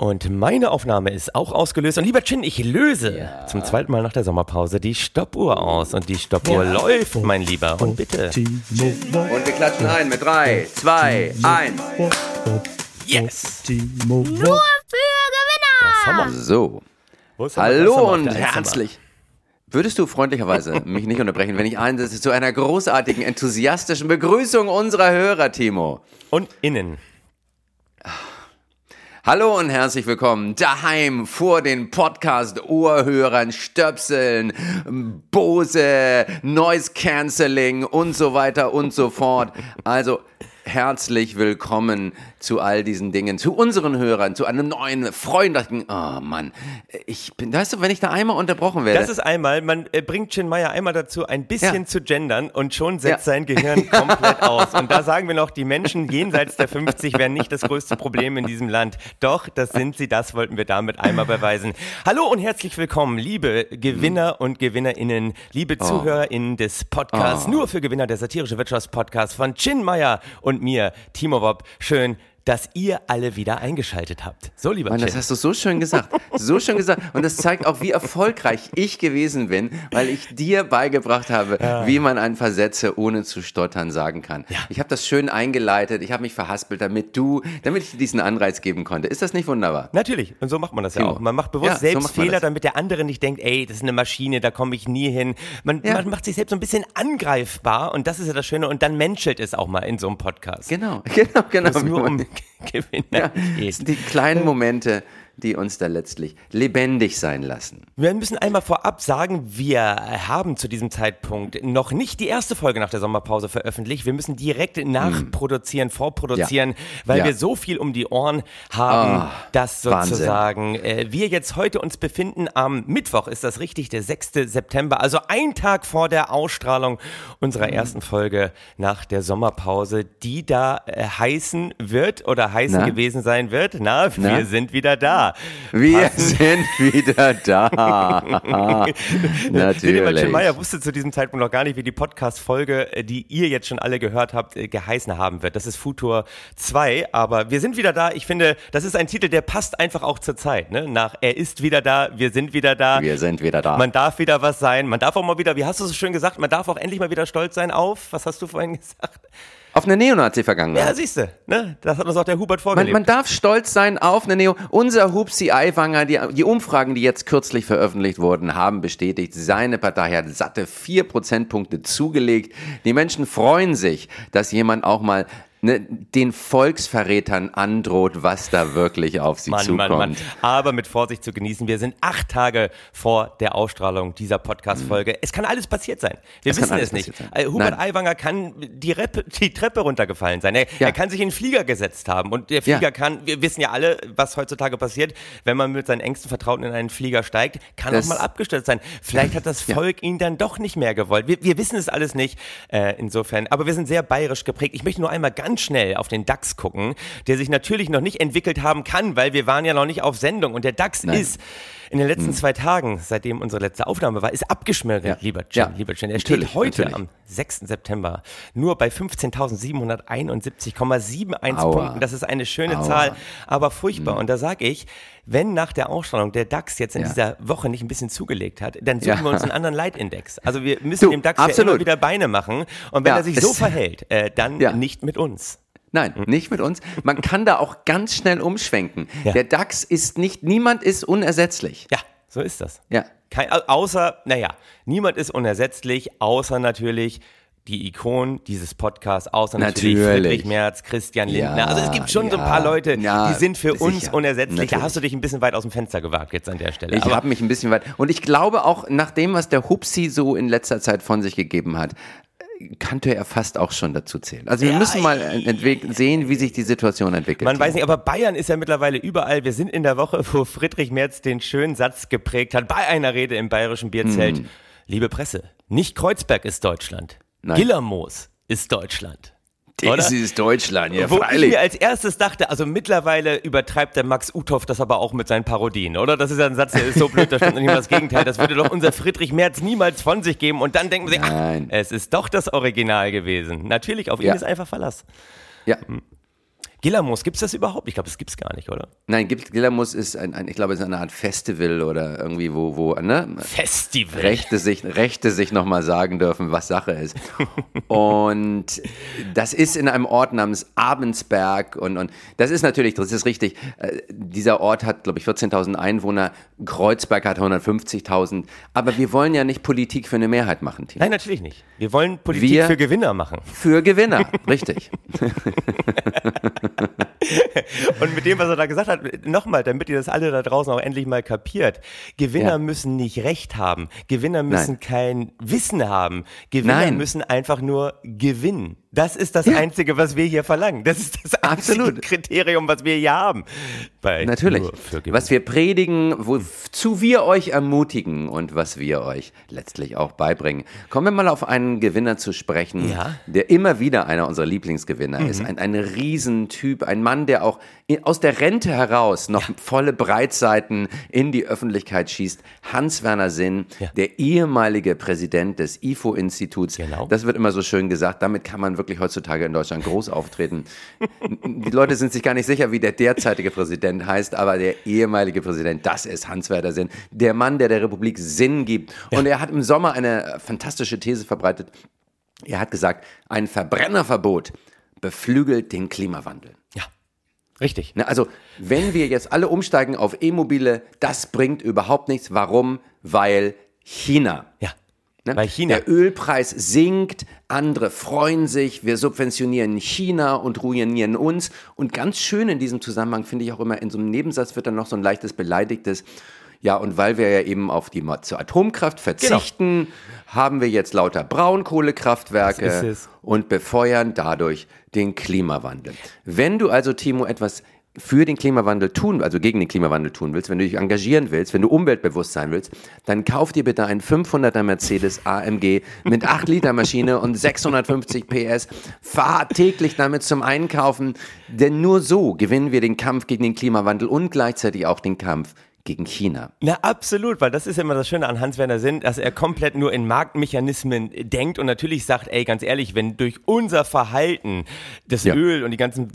Und meine Aufnahme ist auch ausgelöst. Und lieber Chin, ich löse ja. zum zweiten Mal nach der Sommerpause die Stoppuhr aus. Und die Stoppuhr ja. läuft, mein Lieber. Und bitte. Und wir klatschen ein mit drei, zwei, eins. Yes. Nur für Gewinner. So. Hallo und herzlich. Würdest du freundlicherweise mich nicht unterbrechen, wenn ich einsetze zu einer großartigen, enthusiastischen Begrüßung unserer Hörer, Timo? Und innen. Hallo und herzlich willkommen daheim vor den Podcast-Ohrhörern, Stöpseln, Bose, Noise Cancelling und so weiter und so fort. Also herzlich willkommen zu all diesen Dingen, zu unseren Hörern, zu einem neuen freundlichen. Oh Mann, ich bin, weißt du, wenn ich da einmal unterbrochen werde. Das ist einmal, man äh, bringt Chin Meyer einmal dazu, ein bisschen ja. zu gendern und schon setzt ja. sein Gehirn komplett aus. Und da sagen wir noch, die Menschen jenseits der 50 wären nicht das größte Problem in diesem Land. Doch, das sind sie, das wollten wir damit einmal beweisen. Hallo und herzlich willkommen, liebe Gewinner und GewinnerInnen, liebe oh. ZuhörerInnen des Podcasts, oh. nur für Gewinner der satirische Wirtschaftspodcast von Chin Meyer und mir, Timo Bob. Schön, dass ihr alle wieder eingeschaltet habt. So, lieber Mann, das hast du so schön gesagt. So schön gesagt. Und das zeigt auch, wie erfolgreich ich gewesen bin, weil ich dir beigebracht habe, ja. wie man ein Versätze ohne zu stottern sagen kann. Ja. Ich habe das schön eingeleitet, ich habe mich verhaspelt, damit du, damit ich dir diesen Anreiz geben konnte. Ist das nicht wunderbar? Natürlich. Und so macht man das ja auch. Man macht bewusst ja, selbst so Fehler, damit der andere nicht denkt, ey, das ist eine Maschine, da komme ich nie hin. Man, man macht sich selbst so ein bisschen angreifbar und das ist ja das Schöne. Und dann menschelt es auch mal in so einem Podcast. Genau, genau, genau. Nur um Gewinner ja, geht. Die kleinen Momente, die uns da letztlich lebendig sein lassen. Wir müssen einmal vorab sagen, wir haben zu diesem Zeitpunkt noch nicht die erste Folge nach der Sommerpause veröffentlicht. Wir müssen direkt nachproduzieren, hm. vorproduzieren, ja. weil ja. wir so viel um die Ohren haben, oh, dass sozusagen äh, wir jetzt heute uns befinden am Mittwoch, ist das richtig, der 6. September, also ein Tag vor der Ausstrahlung unserer hm. ersten Folge nach der Sommerpause, die da äh, heißen wird oder heißen Na? gewesen sein wird. Na, wir Na? sind wieder da. Wir Passen. sind wieder da. Natürlich. Meyer wusste zu diesem Zeitpunkt noch gar nicht, wie die Podcast-Folge, äh, die ihr jetzt schon alle gehört habt, äh, geheißen haben wird. Das ist Futur 2, aber wir sind wieder da. Ich finde, das ist ein Titel, der passt einfach auch zur Zeit. Ne? Nach Er ist wieder da, wir sind wieder da. Wir sind wieder da. Man darf wieder was sein. Man darf auch mal wieder, wie hast du es so schön gesagt, man darf auch endlich mal wieder stolz sein auf, was hast du vorhin gesagt? Auf eine Neonazi-Vergangenheit. Ja, siehst du, ne? Das hat uns auch der Hubert vorgelebt. Man, man darf stolz sein auf eine Neo. Unser Hupsi Aiwanger, die, die Umfragen, die jetzt kürzlich veröffentlicht wurden, haben bestätigt, seine Partei hat satte vier Prozentpunkte zugelegt. Die Menschen freuen sich, dass jemand auch mal ne, den Volksverrätern androht, was da wirklich auf sie Mann, zukommt. Mann, Mann. Aber mit Vorsicht zu genießen. Wir sind acht Tage vor der Ausstrahlung dieser Podcast-Folge. Mhm. Es kann alles passiert sein. Wir es wissen es nicht. Sein. Äh, Hubert Nein. Aiwanger kann die, Rep die Treppe runtergefallen sein. Er, ja. er, kann sich in den Flieger gesetzt haben. Und der Flieger ja. kann, wir wissen ja alle, was heutzutage passiert, wenn man mit seinen engsten Vertrauten in einen Flieger steigt, kann das auch mal abgestürzt sein. Vielleicht hat das Volk ja. ihn dann doch nicht mehr gewollt. Wir, wir wissen es alles nicht. Äh, insofern. Aber wir sind sehr bayerisch geprägt. Ich möchte nur einmal ganz ganz schnell auf den DAX gucken, der sich natürlich noch nicht entwickelt haben kann, weil wir waren ja noch nicht auf Sendung und der DAX Nein. ist in den letzten hm. zwei Tagen, seitdem unsere letzte Aufnahme war, ist abgeschmückt, ja. lieber Jim, ja. lieber Jim. Er steht natürlich, heute natürlich. am 6. September nur bei 15.771,71 Punkten. Das ist eine schöne Aua. Zahl, aber furchtbar. Mhm. Und da sage ich, wenn nach der Ausstrahlung der DAX jetzt in ja. dieser Woche nicht ein bisschen zugelegt hat, dann suchen ja. wir uns einen anderen Leitindex. Also wir müssen du, dem DAX ja immer wieder Beine machen. Und wenn er sich so verhält, äh, dann nicht mit uns. Nein, hm. nicht mit uns. Man kann da auch ganz schnell umschwenken. Ja. Der DAX ist nicht, niemand ist unersetzlich. Ja, so ist das. Ja. Kein, außer, naja, niemand ist unersetzlich, außer natürlich die Ikonen dieses Podcasts, außer natürlich, natürlich Friedrich Merz, Christian Lindner. Ja, also es gibt schon ja, so ein paar Leute, ja, die sind für sicher. uns unersetzlich. Natürlich. Da hast du dich ein bisschen weit aus dem Fenster gewagt jetzt an der Stelle. Ich habe mich ein bisschen weit. Und ich glaube auch, nach dem, was der Hupsi so in letzter Zeit von sich gegeben hat, könnte er fast auch schon dazu zählen. Also wir ja, müssen mal sehen, wie sich die Situation entwickelt. Man weiß nicht, aber Bayern ist ja mittlerweile überall. Wir sind in der Woche, wo Friedrich Merz den schönen Satz geprägt hat bei einer Rede im bayerischen Bierzelt. Hm. Liebe Presse, nicht Kreuzberg ist Deutschland. Nein. Gillermoos ist Deutschland. Das ist Deutschland, ja, Wo freilich. ich mir als erstes dachte, also mittlerweile übertreibt der Max Uthoff das aber auch mit seinen Parodien, oder? Das ist ja ein Satz, der ist so blöd, da stimmt nicht mal das Gegenteil. Das würde doch unser Friedrich Merz niemals von sich geben und dann denken sie, ach, es ist doch das Original gewesen. Natürlich, auf ihn ja. ist einfach Verlass. Ja. Gillermus, gibt es das überhaupt? Ich glaube, das gibt es gar nicht, oder? Nein, gibt, ist ein, ein, ich glaube, es ist eine Art Festival oder irgendwie, wo, wo ne? Festival. Rechte sich, Rechte sich nochmal sagen dürfen, was Sache ist. und das ist in einem Ort namens Abensberg und, und das ist natürlich, das ist richtig, äh, dieser Ort hat, glaube ich, 14.000 Einwohner, Kreuzberg hat 150.000, aber wir wollen ja nicht Politik für eine Mehrheit machen, Timo. Nein, natürlich nicht. Wir wollen Politik wir für Gewinner machen. Für Gewinner, richtig. und mit dem, was er da gesagt hat, nochmal, damit ihr das alle da draußen auch endlich mal kapiert. Gewinner ja. müssen nicht Recht haben. Gewinner müssen Nein. kein Wissen haben. Gewinner Nein. müssen einfach nur gewinnen. Das ist das ja. Einzige, was wir hier verlangen. Das ist das einzige Absolut. Kriterium, was wir hier haben. Natürlich. Was wir predigen, wozu wir euch ermutigen und was wir euch letztlich auch beibringen. Kommen wir mal auf einen Gewinner zu sprechen, ja. der immer wieder einer unserer Lieblingsgewinner mhm. ist. Ein, ein Riesentyp, ein Mann, der auch aus der Rente heraus noch ja. volle Breitseiten in die Öffentlichkeit schießt. Hans-Werner Sinn, der ehemalige Präsident des IFO-Instituts. Genau. Das wird immer so schön gesagt. Damit kann man wirklich heutzutage in Deutschland groß auftreten. Die Leute sind sich gar nicht sicher, wie der derzeitige Präsident heißt, aber der ehemalige Präsident, das ist Hans-Werner Sinn, der Mann, der der Republik Sinn gibt. Und er hat im Sommer eine fantastische These verbreitet. Er hat gesagt, ein Verbrennerverbot beflügelt den Klimawandel. Ja. Richtig. Also, wenn wir jetzt alle umsteigen auf E-Mobile, das bringt überhaupt nichts. Warum? Weil China. Ja. Ne? Weil China. Der Ölpreis sinkt, andere freuen sich, wir subventionieren China und ruinieren uns. Und ganz schön in diesem Zusammenhang finde ich auch immer, in so einem Nebensatz wird dann noch so ein leichtes Beleidigtes. Ja, und weil wir ja eben auf die zur Atomkraft verzichten, genau. haben wir jetzt lauter Braunkohlekraftwerke und befeuern dadurch den Klimawandel. Wenn du also, Timo, etwas für den Klimawandel tun, also gegen den Klimawandel tun willst, wenn du dich engagieren willst, wenn du umweltbewusst sein willst, dann kauf dir bitte einen 500er Mercedes AMG mit 8 Liter Maschine und 650 PS. Fahr täglich damit zum Einkaufen, denn nur so gewinnen wir den Kampf gegen den Klimawandel und gleichzeitig auch den Kampf gegen China. Na, absolut, weil das ist immer das Schöne an Hans-Werner Sinn, dass er komplett nur in Marktmechanismen denkt und natürlich sagt, ey, ganz ehrlich, wenn durch unser Verhalten das ja. Öl und die ganzen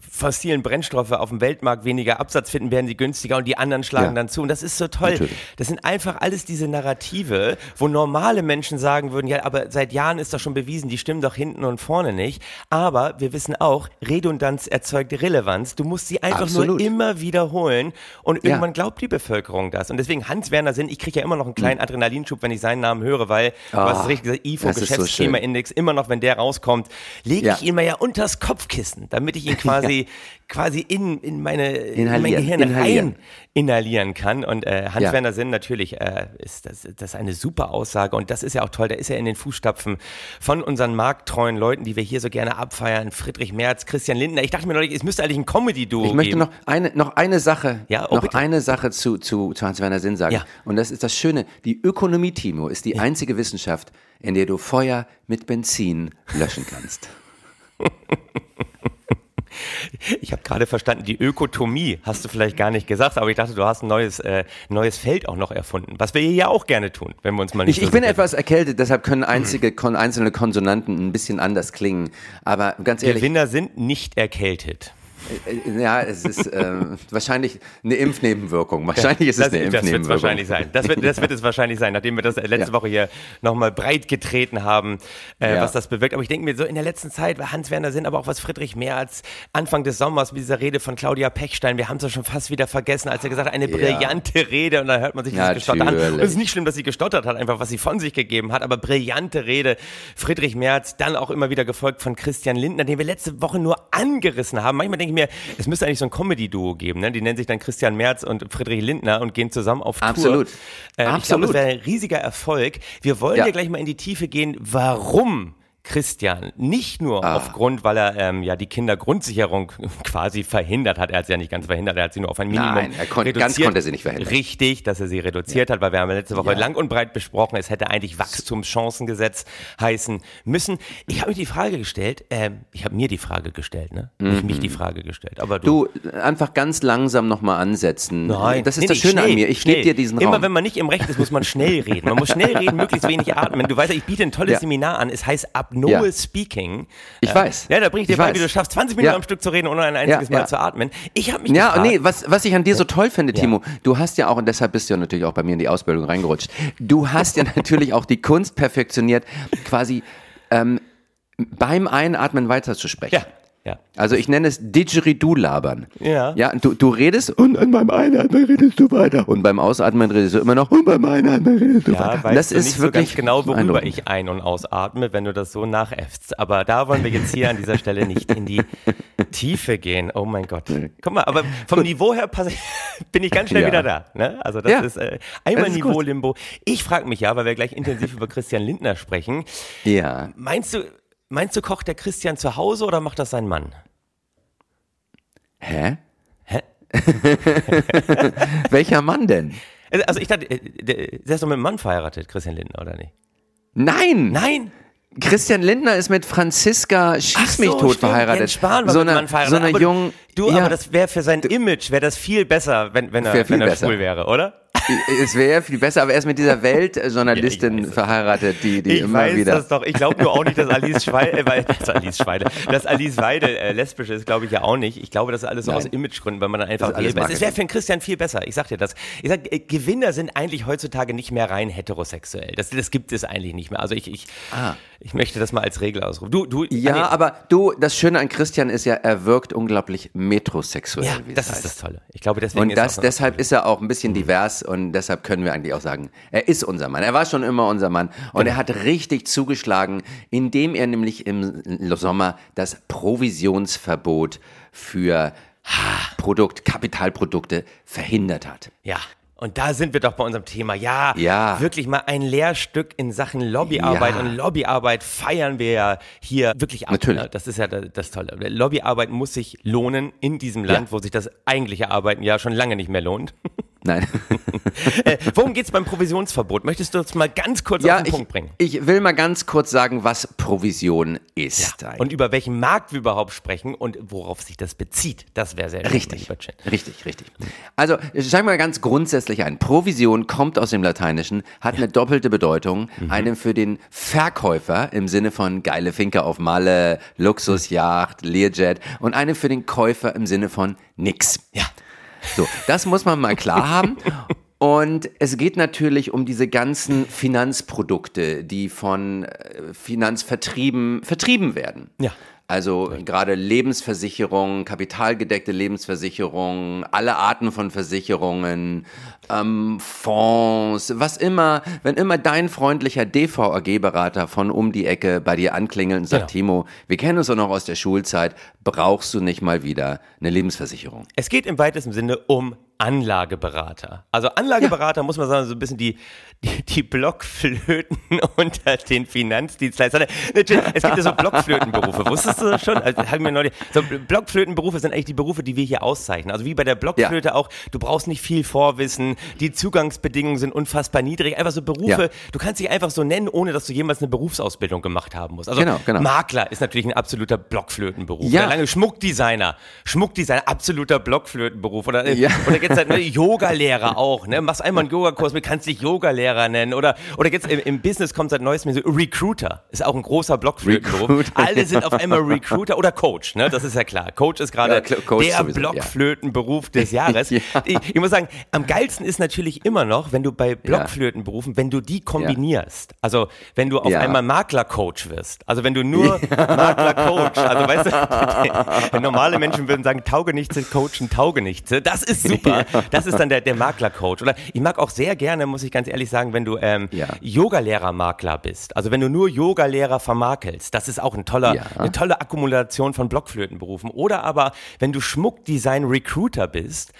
fossilen Brennstoffe auf dem Weltmarkt weniger Absatz finden, werden sie günstiger und die anderen schlagen ja. dann zu. Und das ist so toll. Natürlich. Das sind einfach alles diese Narrative, wo normale Menschen sagen würden, ja, aber seit Jahren ist doch schon bewiesen, die stimmen doch hinten und vorne nicht. Aber wir wissen auch, Redundanz erzeugt Relevanz. Du musst sie einfach Absolut. nur immer wiederholen und irgendwann ja. glaubt die Bevölkerung das. Und deswegen Hans-Werner Sinn, ich kriege ja immer noch einen kleinen hm. Adrenalinschub, wenn ich seinen Namen höre, weil, oh, du hast es ah, richtig gesagt, IFO, Geschäftsschema-Index, so immer noch, wenn der rauskommt, lege ja. ich ihn mir ja unters Kopfkissen, damit ich ihn quasi, quasi in, in, meine, in mein Gehirn rein inhalieren kann. Und äh, Hans-Werner ja. Sinn natürlich äh, ist das, das ist eine super Aussage. Und das ist ja auch toll, der ist ja in den Fußstapfen von unseren markttreuen Leuten, die wir hier so gerne abfeiern. Friedrich Merz, Christian Lindner. Ich dachte mir neulich, es müsste eigentlich ein Comedy-Duo geben. Ich möchte noch eine, noch eine Sache, ja, oh, noch bitte. eine Sache zu, zu, zu Hans-Werner Sinn sagen. Ja. Und das ist das Schöne. Die Ökonomie, Timo, ist die ja. einzige Wissenschaft, in der du Feuer mit Benzin löschen kannst. Ich habe gerade verstanden, die Ökotomie hast du vielleicht gar nicht gesagt, aber ich dachte, du hast ein neues, äh, neues Feld auch noch erfunden, was wir hier ja auch gerne tun, wenn wir uns mal nicht Ich, so ich bin etwas erkältet, deshalb können einzige, kon, einzelne Konsonanten ein bisschen anders klingen, aber ganz ehrlich. Gewinner sind nicht erkältet. Äh, ja, es ist äh, wahrscheinlich eine Impfnebenwirkung. Wahrscheinlich ist es das, eine Impfnebenwirkung. Das wird es wahrscheinlich sein. Das wird, das wird es wahrscheinlich sein, nachdem wir das letzte ja. Woche hier nochmal breit getreten haben, äh, ja. was das bewirkt. Aber ich denke mir so in der letzten Zeit, Hans-Werner Sinn, aber auch was Friedrich Merz Anfang des Sommers mit dieser Rede von Claudia Pechstein, wir haben es ja schon fast wieder vergessen, als er gesagt hat, eine brillante ja. Rede und dann hört man sich dieses Gestotter an. Und es ist nicht schlimm, dass sie gestottert hat, einfach was sie von sich gegeben hat, aber brillante Rede. Friedrich Merz, dann auch immer wieder gefolgt von Christian Lindner, den wir letzte Woche nur angerissen haben. Manchmal denke ich mir, es müsste eigentlich so ein Comedy-Duo geben, ne? Die nennen sich dann Christian Merz und Friedrich Lindner und gehen zusammen auf Tour. Absolut. Äh, Absolut. Ich glaube, das wäre ein riesiger Erfolg. Wir wollen ja. ja gleich mal in die Tiefe gehen, warum Christian nicht nur ah. aufgrund, weil er ähm, ja die Kindergrundsicherung quasi verhindert hat. Er hat sie ja nicht ganz verhindert, er hat sie nur auf ein Minimum Nein, er kon reduziert. ganz konnte er sie nicht verhindern. Richtig, dass er sie reduziert ja. hat, weil wir haben letzte Woche ja. lang und breit besprochen, es hätte eigentlich Wachstumschancengesetz heißen müssen. Ich habe mir die Frage gestellt, äh, ich habe mir die Frage gestellt, ne? Mhm. Nicht mich die Frage gestellt, aber du. Du, einfach ganz langsam nochmal ansetzen. Nein. Das ist nee, das Schöne schnell, an mir, ich gebe dir diesen Raum. Immer wenn man nicht im Recht ist, muss man schnell reden. Man muss schnell reden, möglichst wenig atmen. Du weißt ja, ich biete ein tolles ja. Seminar an, es heißt ab Apnoe ja. Speaking. Ich äh, weiß. Ja, da bringe ich dir ich bei, weiß. wie du schaffst, 20 Minuten ja. am Stück zu reden, ohne ein einziges ja, Mal zu atmen. Ich habe mich Ja, gefragt, nee, was, was ich an dir so toll finde, Timo, du hast ja auch, und deshalb bist du ja natürlich auch bei mir in die Ausbildung reingerutscht, du hast ja natürlich auch die Kunst perfektioniert, quasi ähm, beim Einatmen weiterzusprechen. Ja. Ja. Also ich nenne es Didgeridoo-Labern. Ja. Ja, du, du redest und, und beim Einatmen redest du weiter und beim Ausatmen redest du immer noch und beim Einatmen redest du ja, weiter. Weißt das du ist nicht wirklich so genau, worüber ich ein- und ausatme, wenn du das so nachäffst. Aber da wollen wir jetzt hier an dieser Stelle nicht in die Tiefe gehen. Oh mein Gott. Guck mal, aber vom Gut. Niveau her bin ich ganz schnell ja. wieder da. Ne? Also das ja. ist äh, einmal Niveau-Limbo. Ich frage mich ja, weil wir gleich intensiv über Christian Lindner sprechen. Ja. Meinst du, Meinst du, kocht der Christian zu Hause oder macht das sein Mann? Hä? Hä? Welcher Mann denn? Also, also ich dachte, äh, der, ist doch mit einem Mann verheiratet, Christian Lindner, oder nicht? Nein! Nein! Christian Lindner ist mit Franziska Schieß mich so, tot verheiratet. Jens Spahn war so eine, so eine jungen. Du, ja, aber das wäre für sein Image, wäre das viel besser, wenn, wenn er, wenn er schwul wäre, oder? es wäre viel besser, aber er ist mit dieser Weltjournalistin ja, verheiratet, die, die ich immer weiß wieder. Das doch. Ich glaube nur auch nicht, dass Alice Schweide, äh, dass Alice Schweide, dass Alice Weide äh, lesbisch ist, glaube ich ja auch nicht. Ich glaube, das ist alles so aus Imagegründen, weil man dann einfach. Es wäre für einen Christian viel besser. Ich sag dir das. Ich sag, äh, Gewinner sind eigentlich heutzutage nicht mehr rein heterosexuell. Das, das gibt es eigentlich nicht mehr. Also ich, ich, ah. ich möchte das mal als Regel ausrufen. Du, du, ja, aber du, das Schöne an Christian ist ja, er wirkt unglaublich metrosexuell. Ja, das ist das Tolle. Ich glaube, deswegen und das, ist deshalb ist er auch ein bisschen divers und deshalb können wir eigentlich auch sagen, er ist unser Mann. Er war schon immer unser Mann. Und genau. er hat richtig zugeschlagen, indem er nämlich im Sommer das Provisionsverbot für Produkt, Kapitalprodukte verhindert hat. Ja. Und da sind wir doch bei unserem Thema. Ja, ja. wirklich mal ein Lehrstück in Sachen Lobbyarbeit. Ja. Und Lobbyarbeit feiern wir ja hier wirklich ab. Natürlich. Ne? Das ist ja das, das, Tolle. Lobbyarbeit muss sich lohnen in diesem Land, ja. wo sich das eigentliche Arbeiten ja schon lange nicht mehr lohnt. Nein. äh, worum geht es beim Provisionsverbot? Möchtest du uns mal ganz kurz ja, auf den ich, Punkt bringen? Ich will mal ganz kurz sagen, was Provision ist. Ja, und über welchen Markt wir überhaupt sprechen und worauf sich das bezieht. Das wäre sehr richtig. Richtig, richtig. Also sagen wir mal ganz grundsätzlich ein. Provision kommt aus dem Lateinischen, hat ja. eine doppelte Bedeutung. Mhm. Eine für den Verkäufer im Sinne von geile Finke auf Malle, Luxusjacht, Learjet und eine für den Käufer im Sinne von nix. Ja. So, das muss man mal klar haben. Und es geht natürlich um diese ganzen Finanzprodukte, die von äh, Finanzvertrieben vertrieben werden. Ja. Also gerade Lebensversicherungen, kapitalgedeckte Lebensversicherungen, alle Arten von Versicherungen, ähm, Fonds, was immer, wenn immer dein freundlicher DVAG-Berater von um die Ecke bei dir anklingelt und sagt, genau. Timo, wir kennen uns doch noch aus der Schulzeit, brauchst du nicht mal wieder eine Lebensversicherung? Es geht im weitesten Sinne um Anlageberater. Also Anlageberater ja. muss man sagen, so ein bisschen die, die, die Blockflöten unter den Finanzdienstleistern. Es gibt ja so Blockflötenberufe. Wusstest du das schon? Also, haben wir neulich, so Blockflötenberufe sind eigentlich die Berufe, die wir hier auszeichnen. Also wie bei der Blockflöte ja. auch, du brauchst nicht viel Vorwissen, die Zugangsbedingungen sind unfassbar niedrig. Einfach so Berufe, ja. du kannst dich einfach so nennen, ohne dass du jemals eine Berufsausbildung gemacht haben musst. Also genau, genau. Makler ist natürlich ein absoluter Blockflötenberuf. Ja. lange Schmuckdesigner, Schmuckdesigner, absoluter Blockflötenberuf. Oder, ja. oder jetzt halt ne, Yoga-Lehrer auch. Ne? Machst einmal einen Yogakurs mit, kannst dich Yoga-Lehrer nennen. Oder, oder jetzt im, im Business kommt seit neuestem so Recruiter. Ist auch ein großer Blockflötenberuf. Alle sind auf einmal Recruiter oder Coach. Ne? Das ist ja klar. Coach ist gerade ja, der sowieso, Blockflötenberuf ja. des Jahres. ja. ich, ich, muss sagen, am geilsten ist natürlich immer noch, wenn du bei Blockflötenberufen, wenn du die kombinierst. Also wenn du auf einmal Makler-Coach wirst. Also wenn du nur Makler-Coach, also weißt du, normale Menschen würden sagen, Taugenichtse coachen Taugenichtse. Das ist super. Das ist dann der, der Makler-Coach. Oder ich mag auch sehr gerne, muss ich ganz ehrlich sagen, wenn du ähm. Yogalehrer-Makler bist. Also wenn du nur Yogalehrer vermakelst, das ist auch ein toller, eine tolle Akkumulation von Blockflötenberufen. Oder aber, wenn du Schmuckdesign-Recruiter bist,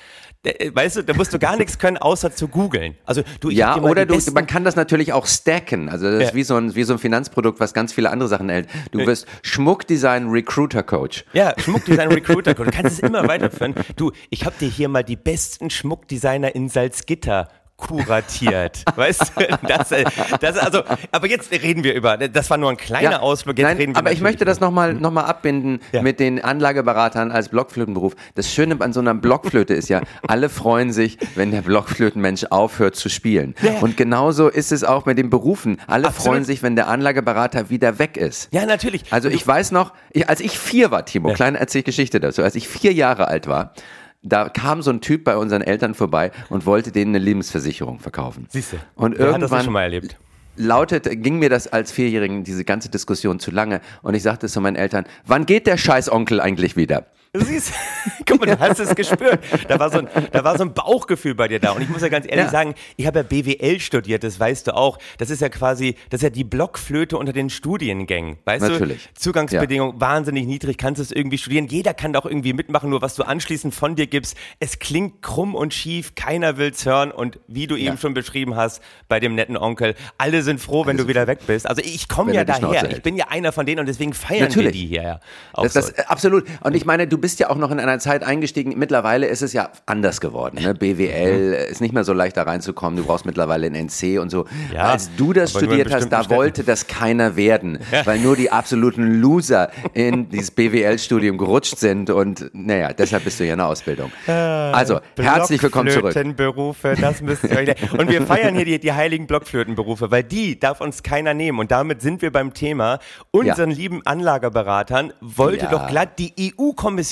äh, weißt du, da musst du gar nichts können, außer zu googeln. Also du, ja, oder du, man kann das natürlich auch stacken. Also das ja. ist wie so, ein, wie so ein Finanzprodukt, was ganz viele andere Sachen hält. Du wirst Schmuckdesign Recruiter Coach. Ja, Schmuckdesign Recruiter Coach. Du kannst es immer weiterführen. Du, ich habe dir hier mal die besten Schmuckdesigner in Salzgitter kuratiert. weißt du? Das, äh, das, also, aber jetzt reden wir über, das war nur ein kleiner ja, Ausflug, jetzt nein, reden wir Aber ich möchte das nochmal noch mal abbinden ja. mit den Anlageberatern als Blockflötenberuf. Das Schöne an so einer Blockflöte ist ja, alle freuen sich, wenn der Blockflötenmensch aufhört zu spielen. Ja. Und genauso ist es auch mit den Berufen. Alle Absolut. freuen sich, wenn der Anlageberater wieder weg ist. Ja, natürlich. Also ich weiß noch, ich, als ich vier war, Timo, kleine Erzählgeschichte dazu, als ich vier Jahre alt war, da kam so ein Typ bei unseren Eltern vorbei und wollte denen eine Lebensversicherung verkaufen. Siehst du. Und irgendwann hat das schon mal erlebt? lautet, ging mir das als Vierjährigen, diese ganze Diskussion zu lange. Und ich sagte zu meinen Eltern, wann geht der Scheißonkel eigentlich wieder? Du siehst, guck mal, du hast es gespürt. Da war, so ein, da war so ein Bauchgefühl bei dir da. Und ich muss ja ganz ehrlich ja. sagen, ich habe ja BWL studiert, das weißt du auch. Das ist ja quasi, das ist ja die Blockflöte unter den Studiengängen. Weißt Natürlich. du? Zugangsbedingungen ja. wahnsinnig niedrig, kannst es irgendwie studieren. Jeder kann doch irgendwie mitmachen, nur was du anschließend von dir gibst. Es klingt krumm und schief, keiner will's hören. Und wie du ja. eben schon beschrieben hast, bei dem netten Onkel, alle sind froh, wenn also, du wieder weg bist. Also ich komme ja daher. Ich bin ja einer von denen und deswegen feiern Natürlich. wir die hier. Ja, das, das, so. Absolut. Und ich meine, du bist ja auch noch in einer Zeit eingestiegen. Mittlerweile ist es ja anders geworden. Ne? BWL ist nicht mehr so leicht da reinzukommen. Du brauchst mittlerweile ein NC und so. Ja, Als du das studiert hast, da wollte das keiner werden, ja. weil nur die absoluten Loser in dieses BWL-Studium gerutscht sind. Und naja, deshalb bist du hier in der Ausbildung. Ah, also, herzlich willkommen zurück. Blockflötenberufe, das müsst ihr euch. Und wir feiern hier die, die heiligen Blockflötenberufe, weil die darf uns keiner nehmen. Und damit sind wir beim Thema. Unseren ja. lieben Anlagerberatern wollte doch glatt die EU-Kommission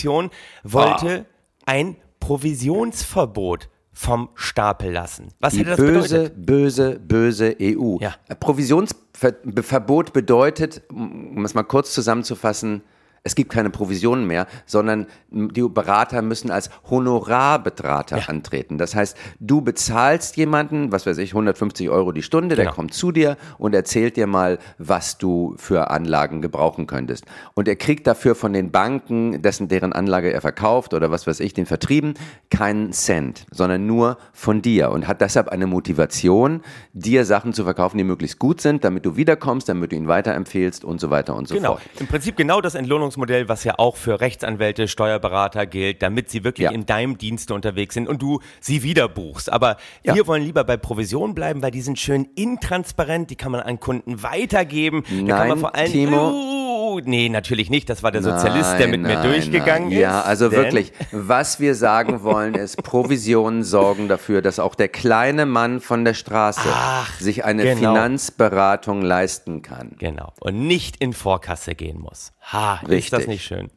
wollte oh. ein Provisionsverbot vom Stapel lassen. Was Die hätte das böse, bedeutet? Böse, böse, böse EU. Ja. Provisionsverbot bedeutet, um es mal kurz zusammenzufassen, es gibt keine Provisionen mehr, sondern die Berater müssen als Honorarberater ja. antreten. Das heißt, du bezahlst jemanden, was weiß ich, 150 Euro die Stunde, genau. der kommt zu dir und erzählt dir mal, was du für Anlagen gebrauchen könntest. Und er kriegt dafür von den Banken, dessen deren Anlage er verkauft oder was weiß ich, den Vertrieben, keinen Cent, sondern nur von dir und hat deshalb eine Motivation, dir Sachen zu verkaufen, die möglichst gut sind, damit du wiederkommst, damit du ihn weiterempfehlst und so weiter und so genau. fort. Im Prinzip genau das Entlohnungs Bezahlungsmodell, was ja auch für Rechtsanwälte, Steuerberater gilt, damit sie wirklich ja. in deinem Dienste unterwegs sind und du sie wieder buchst. Aber ja. wir wollen lieber bei Provisionen bleiben, weil die sind schön intransparent, die kann man an Kunden weitergeben. Nein, da kann man vor allem, Timo. Nee, natürlich nicht. Das war der Sozialist, nein, der mit nein, mir durchgegangen nein. ist. Ja, also wirklich, was wir sagen wollen, ist, Provisionen sorgen dafür, dass auch der kleine Mann von der Straße Ach, sich eine genau. Finanzberatung leisten kann. Genau. Und nicht in Vorkasse gehen muss. Ha, Richtig. ist das nicht schön?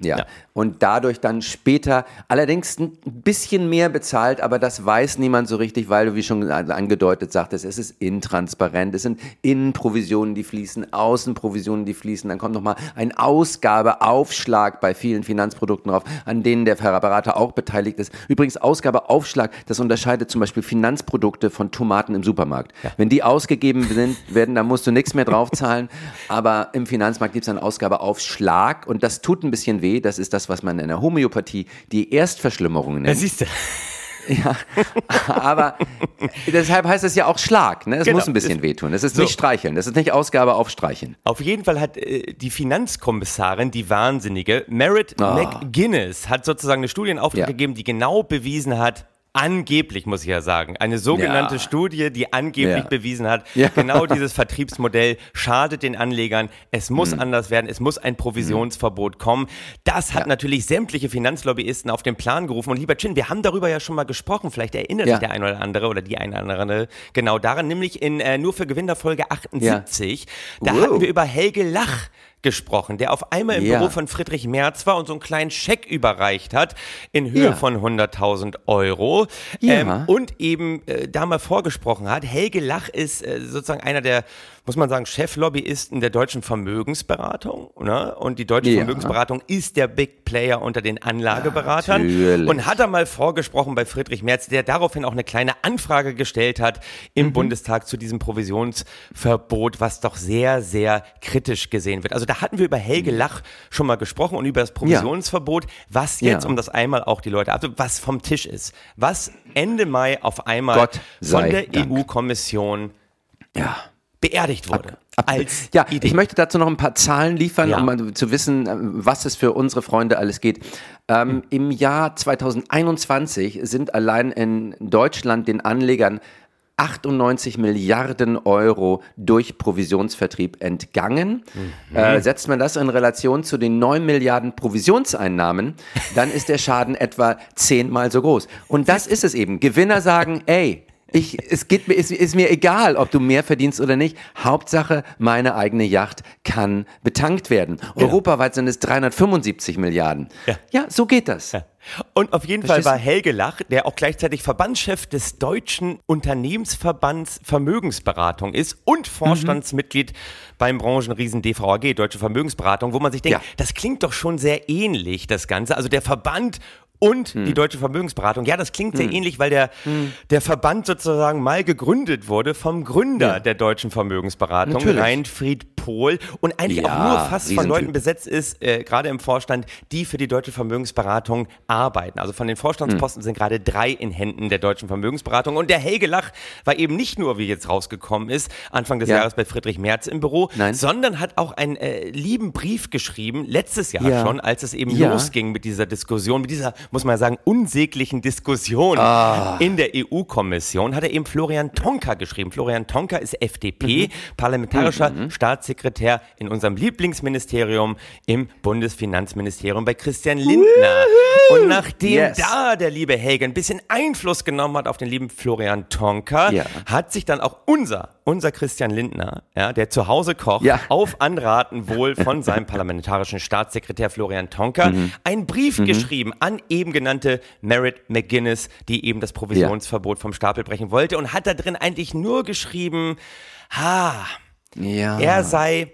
Ja. ja. Und dadurch dann später allerdings ein bisschen mehr bezahlt, aber das weiß niemand so richtig, weil du, wie schon angedeutet sagtest, es ist intransparent. Es sind Innenprovisionen, die fließen, Außenprovisionen, die fließen. Dann kommt nochmal ein Ausgabeaufschlag bei vielen Finanzprodukten drauf, an denen der Berater auch beteiligt ist. Übrigens, Ausgabeaufschlag, das unterscheidet zum Beispiel Finanzprodukte von Tomaten im Supermarkt. Ja. Wenn die ausgegeben sind, werden, dann musst du nichts mehr draufzahlen. aber im Finanzmarkt gibt es einen Ausgabeaufschlag und das tut ein bisschen weh. Das ist das, was man in der Homöopathie die Erstverschlimmerung nennt. Ja, siehst du. Ja, aber deshalb heißt es ja auch Schlag. Ne? Es genau. muss ein bisschen wehtun. Es ist so. nicht streicheln. Es ist nicht Ausgabe auf Streichen. Auf jeden Fall hat äh, die Finanzkommissarin, die Wahnsinnige, Merit oh. McGuinness, hat sozusagen eine Studienauftrag ja. gegeben, die genau bewiesen hat, angeblich, muss ich ja sagen, eine sogenannte ja. Studie, die angeblich ja. bewiesen hat, ja. genau dieses Vertriebsmodell schadet den Anlegern. Es muss mhm. anders werden. Es muss ein Provisionsverbot mhm. kommen. Das hat natürlich sämtliche Finanzlobbyisten auf den Plan gerufen. Und lieber Chin, wir haben darüber ja schon mal gesprochen. Vielleicht erinnert sich der eine oder andere oder die eine oder andere genau daran, nämlich in äh, nur für Gewinner Folge 78. Da wow. hatten wir über Helge Lach gesprochen, der auf einmal im ja. Büro von Friedrich Merz war und so einen kleinen Scheck überreicht hat in Höhe ja. von 100.000 Euro ja. ähm, und eben äh, da mal vorgesprochen hat. Helge Lach ist äh, sozusagen einer der muss man sagen, Cheflobbyisten der deutschen Vermögensberatung. Ne? Und die deutsche ja. Vermögensberatung ist der Big Player unter den Anlageberatern. Ja, und hat er mal vorgesprochen bei Friedrich Merz, der daraufhin auch eine kleine Anfrage gestellt hat im mhm. Bundestag zu diesem Provisionsverbot, was doch sehr, sehr kritisch gesehen wird. Also da hatten wir über Helge mhm. Lach schon mal gesprochen und über das Provisionsverbot, was jetzt, ja. um das einmal auch die Leute ab, was vom Tisch ist. Was Ende Mai auf einmal von der EU-Kommission ja beerdigt wurde. als ja, Idee. ich möchte dazu noch ein paar Zahlen liefern, ja. um zu wissen, äh, was es für unsere Freunde alles geht. Ähm, hm. Im Jahr 2021 sind allein in Deutschland den Anlegern 98 Milliarden Euro durch Provisionsvertrieb entgangen. Mhm. Äh, setzt man das in Relation zu den 9 Milliarden Provisionseinnahmen, dann ist der Schaden etwa zehnmal so groß. Und das ist es eben. Gewinner sagen, ey, ich, es geht mir, ist, ist mir egal, ob du mehr verdienst oder nicht. Hauptsache, meine eigene Yacht kann betankt werden. Ja. Europaweit sind es 375 Milliarden. Ja, ja so geht das. Ja. Und auf jeden Verstehst Fall war Helge Lach, der auch gleichzeitig Verbandschef des Deutschen Unternehmensverbands Vermögensberatung ist und Vorstandsmitglied mhm. beim Branchenriesen DVAG, Deutsche Vermögensberatung, wo man sich denkt, ja. das klingt doch schon sehr ähnlich, das Ganze. Also der Verband und hm. die Deutsche Vermögensberatung. Ja, das klingt sehr hm. ähnlich, weil der, hm. der Verband sozusagen mal gegründet wurde vom Gründer ja. der Deutschen Vermögensberatung, Natürlich. Reinfried Pohl, und eigentlich ja, auch nur fast von Leuten besetzt ist, äh, gerade im Vorstand, die für die Deutsche Vermögensberatung arbeiten. Also von den Vorstandsposten hm. sind gerade drei in Händen der Deutschen Vermögensberatung. Und der Helge Lach war eben nicht nur, wie jetzt rausgekommen ist, Anfang des ja. Jahres bei Friedrich Merz im Büro, Nein. sondern hat auch einen äh, lieben Brief geschrieben, letztes Jahr ja. schon, als es eben losging mit dieser Diskussion, mit dieser muss man sagen, unsäglichen Diskussion ah. in der EU-Kommission hat er eben Florian Tonka geschrieben. Florian Tonka ist FDP, mhm. parlamentarischer mhm. Staatssekretär in unserem Lieblingsministerium im Bundesfinanzministerium bei Christian Lindner. Und nachdem yes. da der liebe Helge ein bisschen Einfluss genommen hat auf den lieben Florian Tonka, ja. hat sich dann auch unser unser Christian Lindner, ja, der zu Hause kocht, ja. auf Anraten wohl von seinem parlamentarischen Staatssekretär Florian Tonka, mhm. einen Brief mhm. geschrieben an eben genannte Merritt McGuinness, die eben das Provisionsverbot ja. vom Stapel brechen wollte und hat da drin eigentlich nur geschrieben, ha, ja. er sei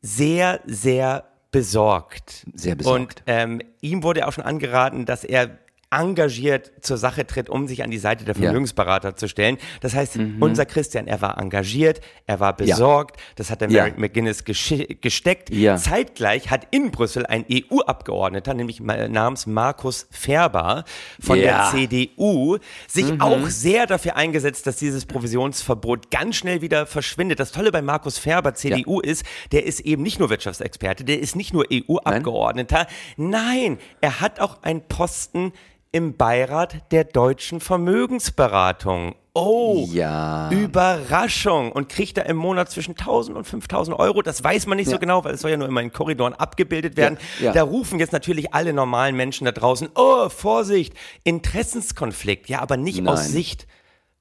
sehr, sehr besorgt. Sehr besorgt. Und ähm, ihm wurde auch schon angeraten, dass er engagiert zur Sache tritt, um sich an die Seite der Vermögensberater ja. zu stellen. Das heißt, mhm. unser Christian, er war engagiert, er war besorgt, ja. das hat der ja. Merrick McGuinness gesteckt. Ja. Zeitgleich hat in Brüssel ein EU-Abgeordneter, nämlich namens Markus Ferber von der CDU, sich mhm. auch sehr dafür eingesetzt, dass dieses Provisionsverbot ganz schnell wieder verschwindet. Das Tolle bei Markus Ferber, CDU, ist, der ist eben nicht nur Wirtschaftsexperte, der ist nicht nur EU-Abgeordneter, Nein. Nein, er hat auch einen Posten im Beirat der deutschen Vermögensberatung. Oh, ja. Überraschung. Und kriegt er im Monat zwischen 1000 und 5000 Euro. Das weiß man nicht ja. so genau, weil es soll ja nur immer in Korridoren abgebildet werden. Ja. Da rufen jetzt natürlich alle normalen Menschen da draußen, oh, Vorsicht, Interessenskonflikt. Ja, aber nicht Nein. aus Sicht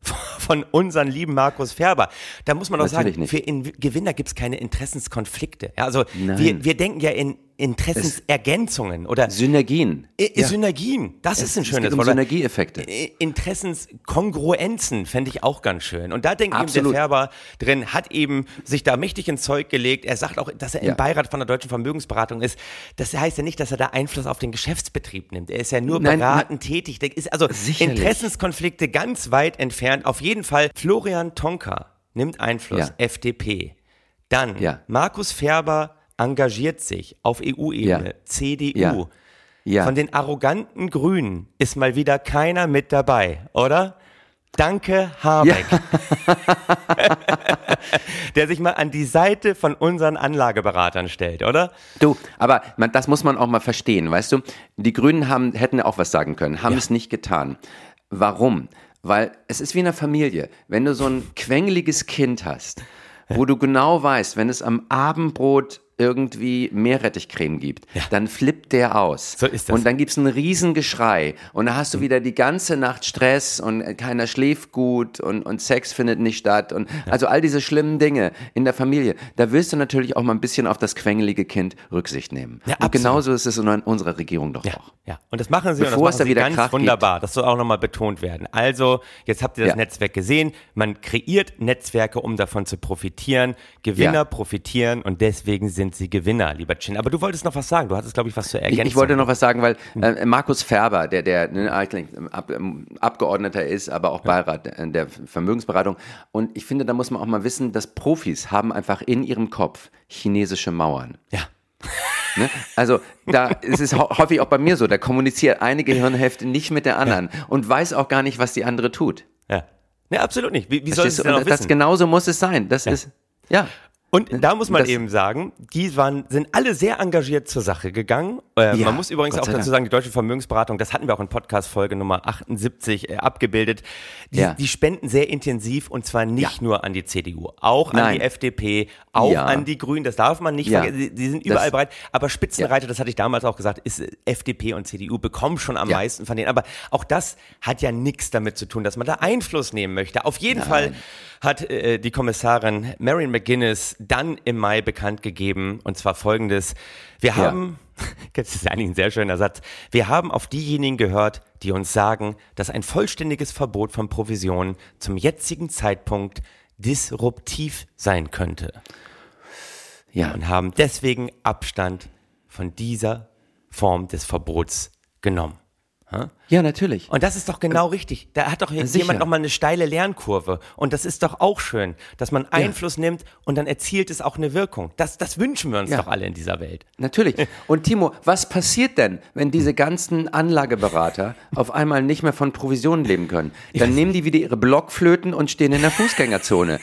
von unseren lieben Markus Färber. Da muss man auch Natürlich sagen, nicht. für in Gewinner gibt es keine Interessenskonflikte. Ja, also wir, wir denken ja in Interessensergänzungen oder Synergien. Ja. Synergien, das es, ist ein schönes Wort. Um Synergieeffekte. Interessenskongruenzen fände ich auch ganz schön. Und da denkt eben der Färber drin, hat eben sich da mächtig ins Zeug gelegt. Er sagt auch, dass er ja. im Beirat von der Deutschen Vermögensberatung ist. Das heißt ja nicht, dass er da Einfluss auf den Geschäftsbetrieb nimmt. Er ist ja nur Nein, beratend tätig. Der ist also sicherlich. Interessenskonflikte ganz weit entfernt. Auf jeden Fall Florian Tonka nimmt Einfluss, ja. FDP. Dann Markus Färber engagiert sich auf EU-Ebene, ja. CDU. Ja. Ja. Von den arroganten Grünen ist mal wieder keiner mit dabei, oder? Danke, Habeck. Ja. Der sich mal an die Seite von unseren Anlageberatern stellt, oder? Du, aber man, das muss man auch mal verstehen, weißt du? Die Grünen haben, hätten auch was sagen können, haben ja. es nicht getan. Warum? Weil es ist wie in einer Familie. Wenn du so ein quengeliges Kind hast, wo du genau weißt, wenn es am Abendbrot irgendwie Meerrettichcreme gibt, ja. dann flippt der aus. So ist das. Und dann gibt's ein Riesengeschrei. Und dann hast du wieder die ganze Nacht Stress und keiner schläft gut und, und Sex findet nicht statt. Und ja. also all diese schlimmen Dinge in der Familie. Da willst du natürlich auch mal ein bisschen auf das quengelige Kind Rücksicht nehmen. Ja, und genauso ist es in unserer Regierung doch ja. auch. Ja, und das machen sie Bevor und das es da wieder ganz wunderbar. Gibt. Das soll auch nochmal betont werden. Also, jetzt habt ihr das Netzwerk gesehen. Man kreiert Netzwerke, um davon zu profitieren. Gewinner profitieren und deswegen sind sind sie Gewinner, lieber Chin. Aber du wolltest noch was sagen. Du hattest, glaube ich, was zu ergänzen. Ich, ich wollte noch was sagen, weil äh, Markus Färber, der, der ne, Ab, ähm, Abgeordneter ist, aber auch Beirat der Vermögensberatung. Und ich finde, da muss man auch mal wissen, dass Profis haben einfach in ihrem Kopf chinesische Mauern. Ja. Ne? Also da ist es häufig auch bei mir so, da kommuniziert eine Gehirnhälfte nicht mit der anderen ja. und weiß auch gar nicht, was die andere tut. Ja. Ne, absolut nicht. Wie, wie soll es denn auch wissen? Das genauso muss es sein. Das ja. ist ja. Und da muss man das, eben sagen, die waren, sind alle sehr engagiert zur Sache gegangen. Äh, ja, man muss übrigens auch dazu sagen, die Deutsche Vermögensberatung, das hatten wir auch in Podcast-Folge Nummer 78 äh, abgebildet, die, ja. die, spenden sehr intensiv und zwar nicht ja. nur an die CDU, auch Nein. an die FDP, auch an die Grünen, das darf man nicht vergessen, die, sind überall das, bereit. Aber Spitzenreiter, das hatte ich damals auch gesagt, ist äh, FDP und CDU bekommen schon am meisten von denen. Aber auch das hat ja nichts damit zu tun, dass man da Einfluss nehmen möchte. Auf jeden Nein. Fall hat äh, die Kommissarin Marion McGuinness dann im Mai bekannt gegeben, und zwar folgendes. Wir haben, ja. das ist eigentlich ein sehr schöner Satz, wir haben auf diejenigen gehört, die uns sagen, dass ein vollständiges Verbot von Provisionen zum jetzigen Zeitpunkt disruptiv sein könnte. Ja. Und haben deswegen Abstand von dieser Form des Verbots genommen. Ja, natürlich. Und das ist doch genau äh, richtig. Da hat doch jetzt sicher. jemand nochmal eine steile Lernkurve. Und das ist doch auch schön, dass man Einfluss ja. nimmt und dann erzielt es auch eine Wirkung. Das, das wünschen wir uns ja. doch alle in dieser Welt. Natürlich. Und Timo, was passiert denn, wenn diese ganzen Anlageberater auf einmal nicht mehr von Provisionen leben können? Dann nehmen die wieder ihre Blockflöten und stehen in der Fußgängerzone.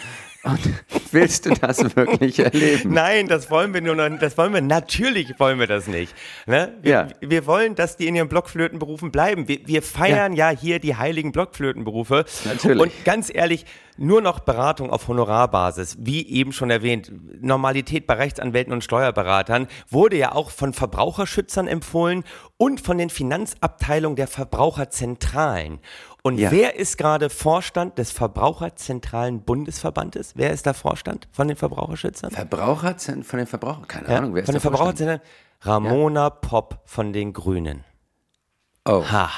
Und willst du das wirklich erleben? Nein, das wollen wir nur noch, das wollen wir, natürlich wollen wir das nicht. Ne? Wir, ja. wir wollen, dass die in ihren Blockflötenberufen bleiben. Wir, wir feiern ja. ja. hier die heiligen Blockflötenberufe. Natürlich. Und ganz ehrlich, nur noch Beratung auf Honorarbasis, wie eben schon erwähnt, Normalität bei Rechtsanwälten und Steuerberatern wurde ja auch von Verbraucherschützern empfohlen und von den Finanzabteilungen der Verbraucherzentralen. Und ja. wer ist gerade Vorstand des Verbraucherzentralen Bundesverbandes? Wer ist da Vorstand von den Verbraucherschützern? Verbraucherzentren von den Verbrauchern? Keine ja, Ahnung, wer ist Von den Verbraucherzentren? Ramona ja. Popp von den Grünen. Oh. Ha.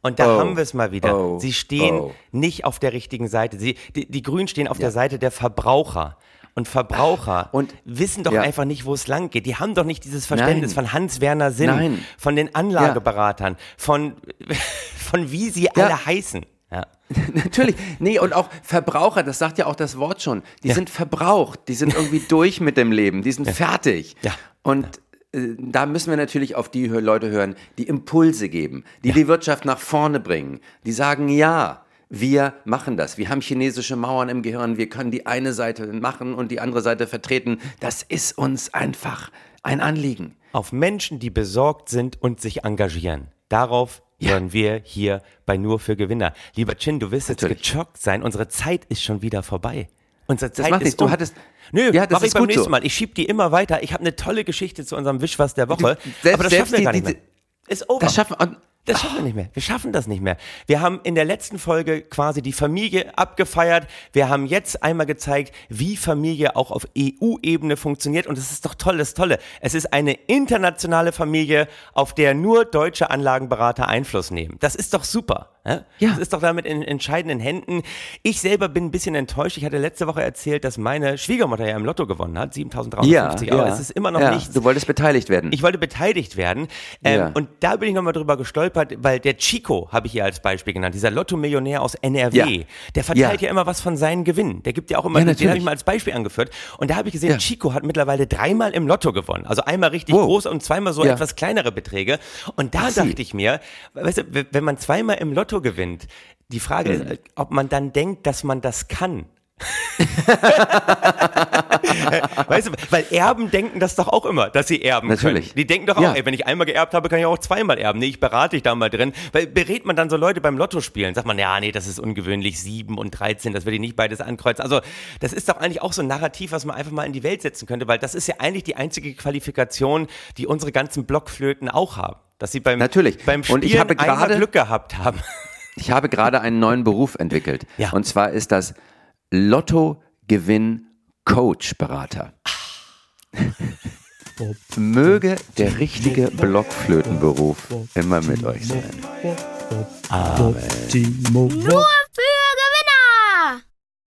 Und da oh, haben wir es mal wieder. Oh, Sie stehen oh. nicht auf der richtigen Seite. Sie, die, die Grünen stehen auf der Seite der Verbraucher. Und Verbraucher und, wissen doch ja. einfach nicht, wo es lang geht. Die haben doch nicht dieses Verständnis Nein. von Hans-Werner Sinn, Nein. von den Anlageberatern, von, von wie sie alle heißen. Ja. Natürlich. Nee, und auch Verbraucher, das sagt ja auch das Wort schon. Die ja. sind verbraucht, die sind irgendwie durch mit dem Leben, die sind ja. fertig. Ja. Und äh, da müssen wir natürlich auf die Leute hören, die Impulse geben, die die Wirtschaft nach vorne bringen, die sagen, ja, wir machen das. Wir haben chinesische Mauern im Gehirn. Wir können die eine Seite machen und die andere Seite vertreten. Das ist uns einfach ein Anliegen. Auf Menschen, die besorgt sind und sich engagieren. Darauf ja. hören wir hier bei Nur für Gewinner. Lieber Chin, du wirst jetzt gechockt sein. Unsere Zeit ist schon wieder vorbei. Unsere Zeit das macht ist nichts. Um. Du hattest, Nö, ja, das mach ich beim nächsten so. Mal. Ich schieb die immer weiter. Ich habe eine tolle Geschichte zu unserem Wischwas der Woche. Du, selbst, aber das schaffen wir gar nicht mehr. Ist over. Das schaffen, das schaffen wir nicht mehr. Wir schaffen das nicht mehr. Wir haben in der letzten Folge quasi die Familie abgefeiert. Wir haben jetzt einmal gezeigt, wie Familie auch auf EU-Ebene funktioniert. Und das ist doch toll, das Tolle. Es ist eine internationale Familie, auf der nur deutsche Anlagenberater Einfluss nehmen. Das ist doch super. Ja? Das ist doch damit in entscheidenden Händen. Ich selber bin ein bisschen enttäuscht. Ich hatte letzte Woche erzählt, dass meine Schwiegermutter ja im Lotto gewonnen hat. 7.350 ja, Euro. Ja. Es ist immer noch ja. nichts. Du wolltest beteiligt werden. Ich wollte beteiligt werden. Ähm, ja. Und da bin ich nochmal drüber gestolpert, weil der Chico, habe ich hier als Beispiel genannt, dieser Lotto-Millionär aus NRW, der verteilt ja. immer was von seinen Gewinnen. Der gibt ja auch immer, den habe ich mal als Beispiel angeführt. Und da habe ich gesehen, Chico hat mittlerweile dreimal im Lotto gewonnen. Also einmal richtig wow. groß und zweimal so etwas kleinere Beträge. Und da Ach, dachte ich mir, weißt du, wenn man zweimal im Lotto gewinnt, die Frage ist, ob man dann denkt, dass man das kann. weißt du, weil Erben denken das doch auch immer, dass sie erben Natürlich. können. Die denken doch auch, ja. ey, wenn ich einmal geerbt habe, kann ich auch zweimal erben. Nee, ich berate dich da mal drin. Weil berät man dann so Leute beim Lotto spielen, sagt man, ja, nee, das ist ungewöhnlich, 7 und 13, das will ich nicht beides ankreuzen. Also, das ist doch eigentlich auch so ein Narrativ, was man einfach mal in die Welt setzen könnte, weil das ist ja eigentlich die einzige Qualifikation, die unsere ganzen Blockflöten auch haben. Dass sie beim, Natürlich. beim Spielen und ich habe grade, Glück gehabt haben. Ich habe gerade einen neuen Beruf entwickelt. Ja. Und zwar ist das Lotto-Gewinn-Coach-Berater. Möge der richtige Blockflötenberuf immer mit euch sein. Amen.